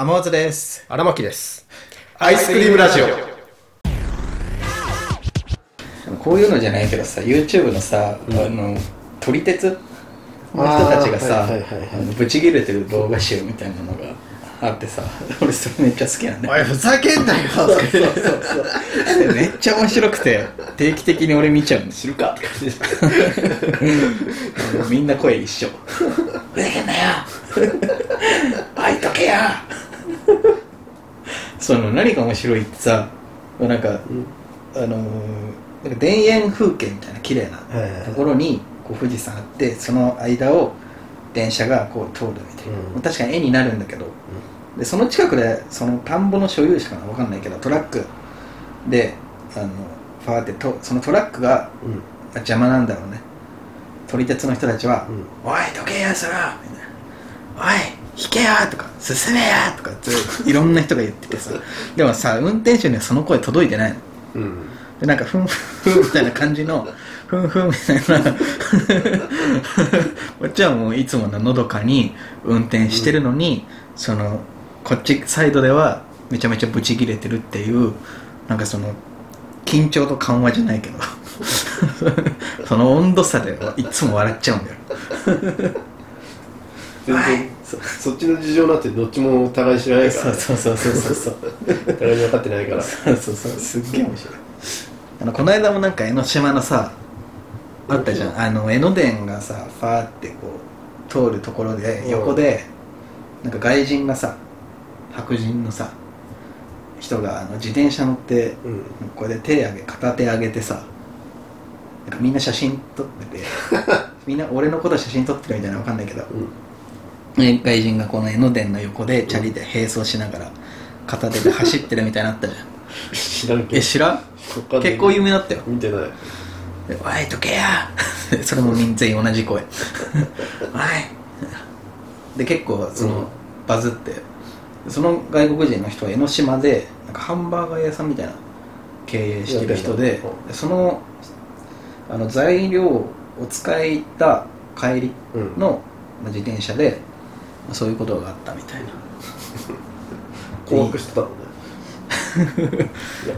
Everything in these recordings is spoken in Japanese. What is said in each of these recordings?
天松です。荒牧です。アイスクリームラジオ。こういうのじゃないけどさ YouTube のさ、あの撮り鉄の人たちがさあーはいはいはいはい。あのブチギレてる動画集みたいなのがあってさ 俺それめっちゃ好きなんだよ。おい、ふざけんなよ。そうそうそうそう。めっちゃ面白くて定期的に俺見ちゃうんです知るか。って感じです。みんな声一緒。ふざけんなよ。開いとけよ その何が面白いってさなんか、あのーなんか田園風景みたいな綺麗なところにこう富士山あってその間を電車がこう通るみたいな、うん。確かに絵になるんだけど、でその近くでその田んぼの所有者かな分かんないけどトラック。であのファーってとそのトラックがうん。邪魔なんだろうね。撮り鉄の人たちは「うん。おいどけよそれ!」みたいな「おい引けよ!」とか「進めよ!」とかいろんな人が言っててさでもさ運転手にはその声届いてないのうん。でなんかふん ふんみたいな感じのふんふんみたいなこっちはもういつもののどかに運転してるのに、そのこっちサイドではめちゃめちゃブチ切れてるっていうなんかその緊張と緩和じゃないけど その温度差でいつも笑っちゃうんだよ全然、そそっちの事情なんてどっちもお互い知らないから、そうそうそうそうそう。お互いに分かってないから。そうそうそうすっげえ面白い。あのこの間もなんか江ノ島のさあったじゃん。あの江ノ電がさファーってこう通るところでうん。横でなんか外人がさ白人のさ人があの自転車乗ってうん。これで手上げ片手上げてさなんかみんな写真撮ってて みんな俺のこと写真撮ってるみたいなのわかんないけどね外人がこの江ノ電の横でチャリで並走しながら片手で走ってるみたいなのあったじゃん。知らんけど。え知らん？結構有名だったよ。見てない。でおい、どけや！それも全員同じ声。おい。で、結構、その、うん。バズって、その外国人の人は江ノ島で、なんかハンバーガー屋さんみたいな経営してる人でその、あの、材料を使いた帰りうん。の、まあ自転車で、まあそういうことがあったみたいな。困惑してたのね。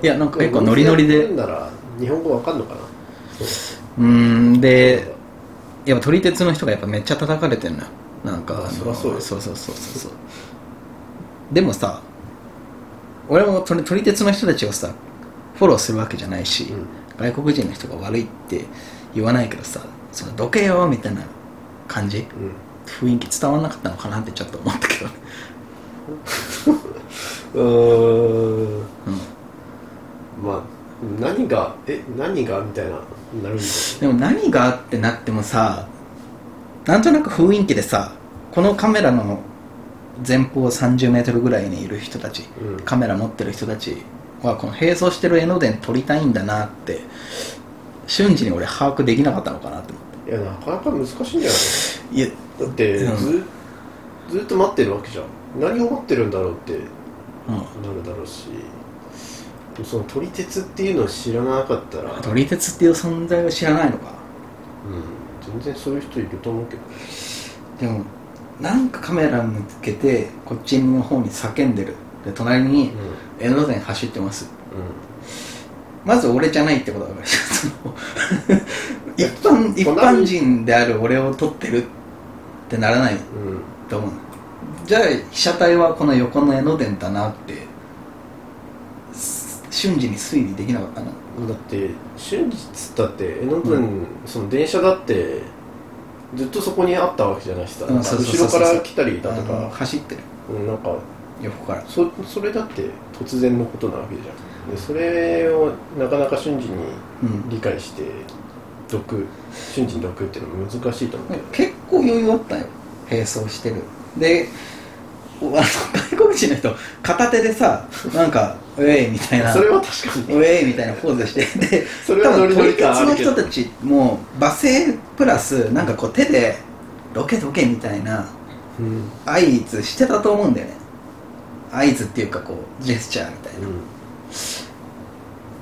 いや、なんか結構ノリノリで。日本語わかんのかな？うーん、で、やっぱ撮り鉄の人がやっぱめっちゃ叩かれてんのよ。なんかそりゃそうよ。そうそうそうそうそう。でもさ俺も撮り撮り鉄の人たちをさフォローするわけじゃないし、うん。外国人の人が悪いって言わないけどさそのどけよみたいな感じ？うん。雰囲気伝わんなかったのかなってちょっと思ったけどね、うーん。うん、まあ、何が、え、何がみたいな、なるんだ。でも何がってなってもさなんとなく雰囲気でさこのカメラの前方30メートルぐらいにいる人たちうん。カメラ持ってる人たちはこの並走してる江ノ電撮りたいんだなって瞬時に俺把握できなかったのかなって思っいや、なかなか難しいんじゃないていやだってうん。ず,、ずっと待ってるわけじゃん。何を待ってるんだろうってうん。なるだろうし。その撮り鉄っていうのを知らなかったら、うん、撮り鉄っていう存在を知らないのか。全然そういう人いると思うけどでもなんかカメラ向けてこっちの方に叫んでる。で隣に江ノ電走ってます。うまず俺じゃないってことだから。一般一隣般人である俺を撮ってるってならないんうんと思う。じゃあ被写体はこの横の江ノ電だなってす瞬時に推理できなかったなだって瞬日だって江ノ電、その電車だってずっとそこにあったわけじゃないしさ、か。後ろから来たりだとか、走ってる。うん、なんか横から。そそれだって突然のことなわけじゃん。でそれをなかなか瞬時にうん。理解して読瞬時に読っていうのは難しいと思うけど、結構余裕あったよ。並走してる。でおあの外国人の人片手でさなんか「ウェイ」みたいな。それは確かに。ウェイみたいなポーズして。で それはノリノリ感あるけどの人たちも罵声プラスなんかこう手で「ロケどけ」みたいなうん。合図してたと思うんだよね。合図っていうかこうジェスチャーみたいな、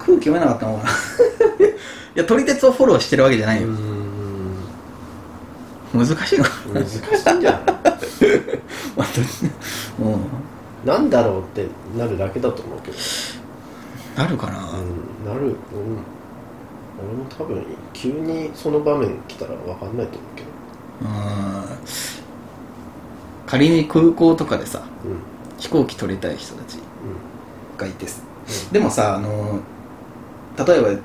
空気読めなかったのかな。いや撮り鉄をフォローしてるわけじゃないよ、うん難しいの。か難しいんじゃない本当にう。んなんだろうってなるだけだと思うけど。なるかな、うんなる。うん。俺も多分急にその場面来たら分かんないと思うけど。うん。仮に空港とかでさうん。うん飛行機取りたい人たちがいてすでもさあの例えば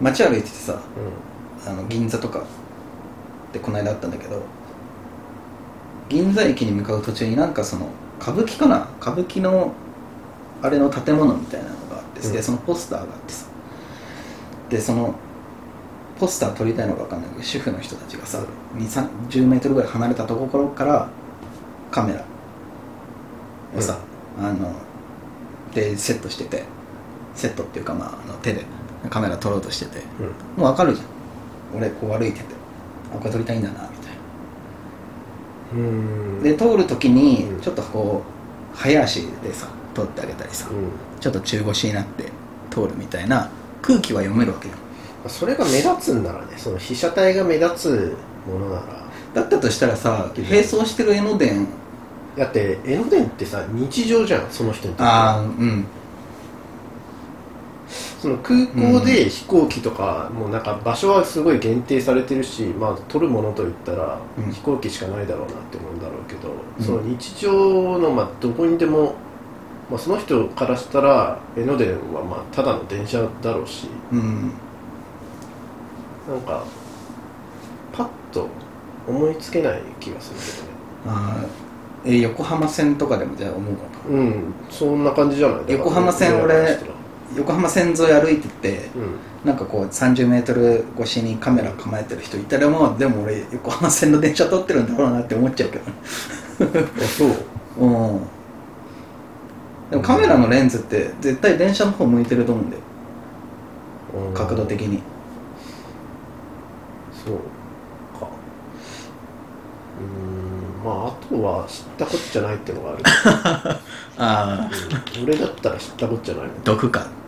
街歩いててさあの銀座とかでこの間あったんだけど銀座駅に向かう途中になんかその歌舞伎かな？歌舞伎のあれの建物みたいなのがあって、うん。でそのポスターがあってさでそのポスター撮りたいのか分かんないけど主婦の人たちがさ2 3 0メートルぐらい離れたところからカメラをさ、あのでセットしててセットっていうかまああの手でカメラ撮ろうとしててうん。もう分かるじゃん。俺こう歩いててあこれ撮りたいんだなみたいうん。なで通る時にうん。ちょっとこう早足でさ撮ってあげたりさうん。ちょっと中腰になって通るみたいな空気は読めるわけよ。それが目立つんならねその被写体が目立つものなら。だったとしたらさ並走してる江ノ電。だって江ノ電ってさ日常じゃんその人にとってああうんその空港で飛行機とか、もうなんか場所はすごい限定されてるしまあ撮るものといったらうん。飛行機しかないだろうなって思うんだろうけど、うん。その日常のまあどこにでも、まあ、その人からしたら江ノ電はまあただの電車だろうしうん。なんかパッと思いつけない気がするあーえ横浜線とかでもじゃあ思うのか。けどねうんそんな感じじゃない？横浜線俺横浜線沿い歩いててうん。なんかこう30メートル越しにカメラ構えてる人いたらもうでも俺横浜線の電車撮ってるんだろうなって思っちゃうけどね。あそう。うん。でもカメラのレンズって絶対電車の方向いてると思うんだよ。うん。角度的に。そうか。うーん。まああとは知ったこっちゃないってのがある、ああうん。俺だったら知ったこっちゃないの、毒か。うん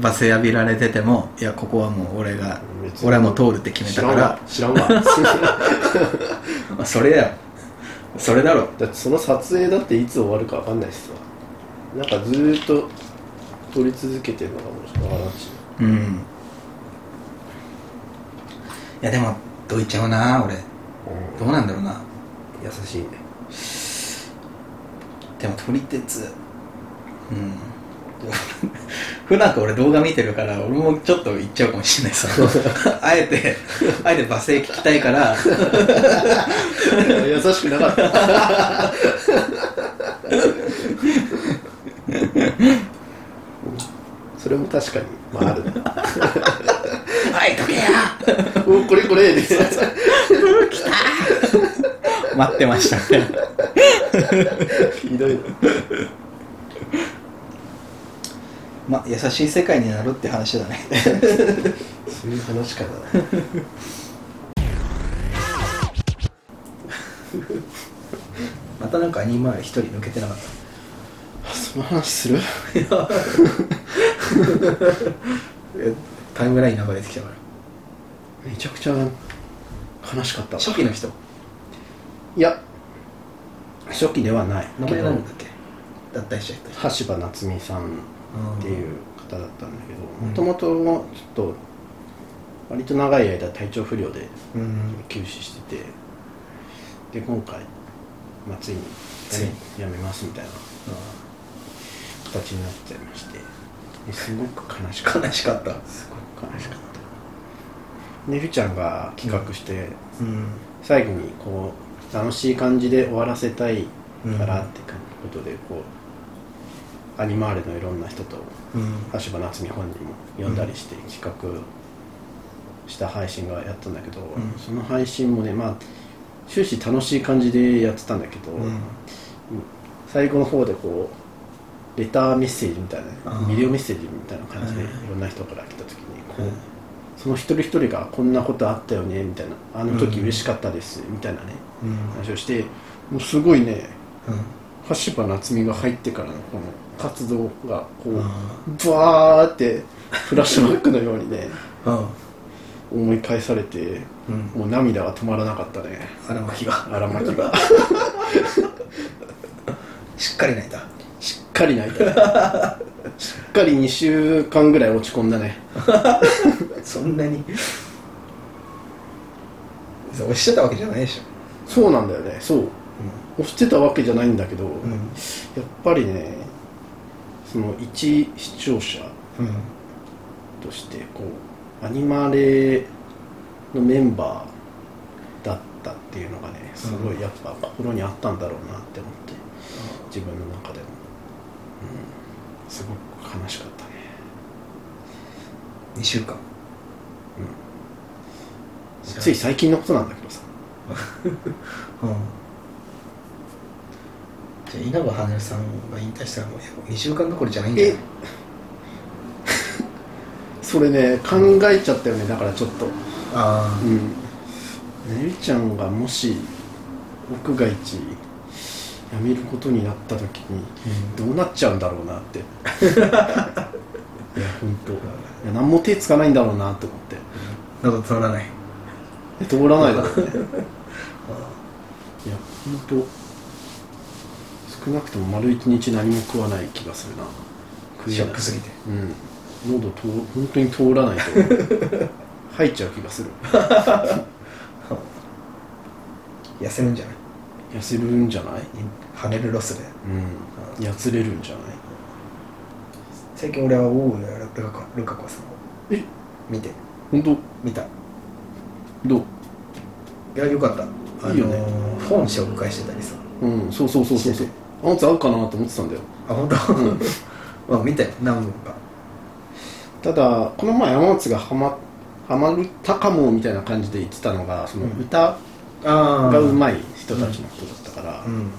罵声浴びられててもいやここはもう俺が俺はもう通るって決めたから。知らんわ。それだよそれだろ。だってその撮影だっていつ終わるか分かんないしさなんかずーっと撮り続けてるのかもしれないし。うん。いやでもどいちゃうな俺。どうなんだろうな。優しいね。でも撮り鉄うん 普段から俺動画見てるから俺もちょっと言っちゃうかもしれないさ。あえてあえて罵声聞きたいから。優しくなかった。それも確かにまあある。ねはいどけや！おこれこれ。で待ってました。ひどい。なまあ優しい世界になるって話だね。そういう話かな。またなんかアニマール一人抜けてなかっその話する？タイムライン流れてきたから。めちゃくちゃ悲しかったわ。初期の人？いや。初期ではない。名前なんだっけ？脱退しちゃった人。橋場夏美さんっていう方だったんだけうん。どもともとちょっと割と長い間体調不良でうん。休止しててで今回、まあ、ついについに。やめますみたいな形になっちゃいましてですごく悲しかった。悲しかったすごく悲しかった。でふちゃんが企画して、うん。最後にこう楽しい感じで終わらせたいからうんってことでこうアニマールのいろんな人とうん。橋場夏美本人も呼んだりして企画した配信がやったんだけど、ん。その配信もねまあ終始楽しい感じでやってたんだけど、うん。最後の方でこうレターメッセージみたいなビデオメッセージみたいな感じでいはい。ろんな人から来た時にこう、うんその一人一人がこんなことあったよねみたいなあの時嬉しかったですみたいなね、うん。話をしてもうすごいねうん橋場夏美が入ってからのこの活動がこうあバーってフラッシュバックのようにねあ思い返されてうん。もう涙が止まらなかったね。荒牧が。荒牧が。しっかり泣いた。しっかり泣いたしっかり2週間ぐらい落ち込んだね。そんなに。そう押してたわけじゃないでしょ。そうなんだよね。そう押してたわけじゃないんだけど、うん。やっぱりねその一視聴者うん。としてこうアニマレのメンバーだったっていうのがねすごいやっぱ心にあったんだろうなって思って自分の中でも、うん、すごく悲しかったね。2週間。つい最近のことなんだけどさ。うんじゃあ稲葉羽さんが引退したらもう2週間どころじゃないんだよ。え。それね考えちゃったよねだからちょっと。あうん。ねるちゃんがもし奥が一辞めることになった時にどうなっちゃうんだろうなって。いや本当。いや何も手つかないんだろうなって思って。あ喉通らない。で通らないだろうね。いや本当少なくとも丸一日何も食わない気がするな。食いショックすぎて。うん。喉通本当に通らないと。入っちゃう気がする。痩せるんじゃない？痩せるんじゃない？跳ねるロスで。うん。やつれるんじゃない？最近俺は大浦ルカ子ルカ子さんを。え？見て。本当？見た。いどう？やよかった。あのいいよね。本紹介してたりさ。うん。そうそうそうそうそうあのつ合うかなと思ってたんだよ。あ本当、まあ見たよ何本か。ただこの前山松がハマハマったかもみたいな感じで言ってたのがその歌あがうまい人たちの人だったから、うん。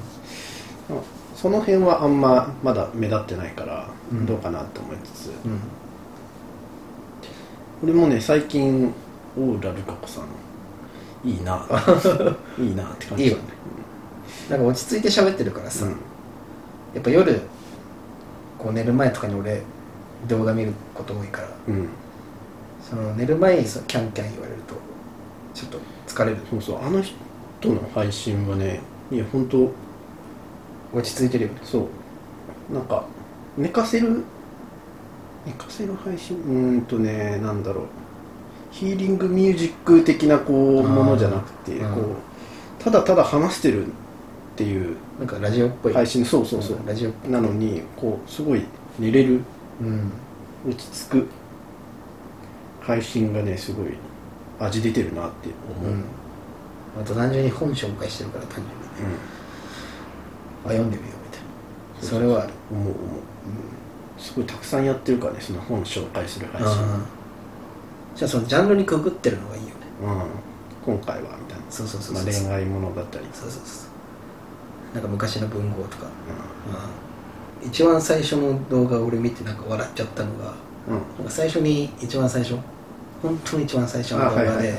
その辺はあんままだ目立ってないからうん。どうかなと思いつつ、うん。俺もね最近大浦ルカ子さんいいな。いいなって感じいいよね。なんか落ち着いて喋ってるからさ、うんやっぱ夜こう寝る前とかに俺動画見ること多いから。うん。その寝る前にそのキャンキャン言われるとちょっと疲れる。そうそうあの人の配信はねいや本当落ち着いてるよね。そう。なんか寝かせる寝かせる配信？うーんとねなんだろう。ヒーリングミュージック的なこうものじゃなくてうん。こうただただ話してるっていうなんかラジオっぽい。配信そうそうそう。うんラジオなのにこうすごい寝れるうん。落ち着く配信がねすごい味出てるなって思う、うん。あと単純に本紹介してるから単純にね。あ読んでみようみたいな。それはある。うん思う。思うすごいたくさんやってるからねその本紹介する配信。じゃあそのジャンルにくぐってるのがいいよね。うん、今回はみたいな。そうそうそうまあ、そう。恋愛ものだったり、そうそうそうなんか昔の文豪とか、ううん。一番最初の動画俺見てなんか笑っちゃったのがん。うん、最初に一番最初本当に一番最初の動画で、あはいはい。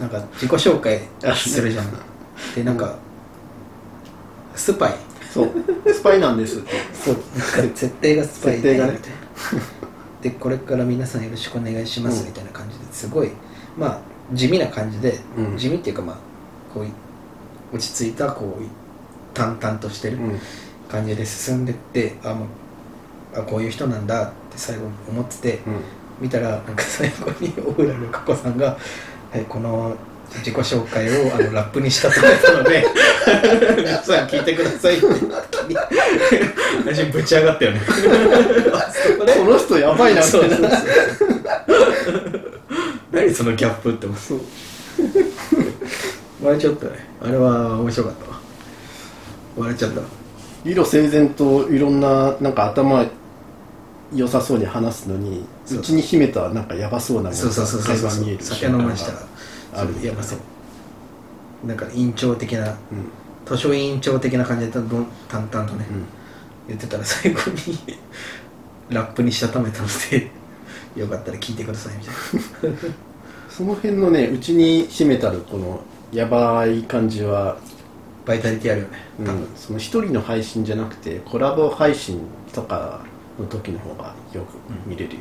なんか自己紹介するじゃん。でなんかスパイ。そう。スパイなんです そう。なんか設定がスパイでね。でこれから皆さんよろしくお願いしますうん。みたいな感じですごいまあ地味な感じで、うん。地味っていうかまあこう落ち着いたこう淡々としてるうん。感じで進んでってあもうあこういう人なんだって最後に思ってて、うん。見たらなんか最後に大浦の佳子さんが、はい、この自己紹介をあの ラップにしたとめたので皆さん聞いてくださいって。私ぶち上がったよね。この人やばいなみたいなそうそうそう何そのギャップって思う。そう。笑っちゃったねあれは面白かったわ笑っちゃった。色整然といろんななんか頭良さそうに話すのにそうう。ちに秘めたなんかヤバそうなものそうそうそうそう会話見える酒飲ましたらあるやばそう。なんか院長的なうん。図書委員長的な感じで淡々とね、うん。言ってたら最後にラップにしたためたのでよかったら聞いてくださいみたいな。その辺のねうちに秘めたるこのやばい感じは、バイタリティあるよね。うん。多分、その一人の配信じゃなくてコラボ配信とかの時の方がよく見れるよ、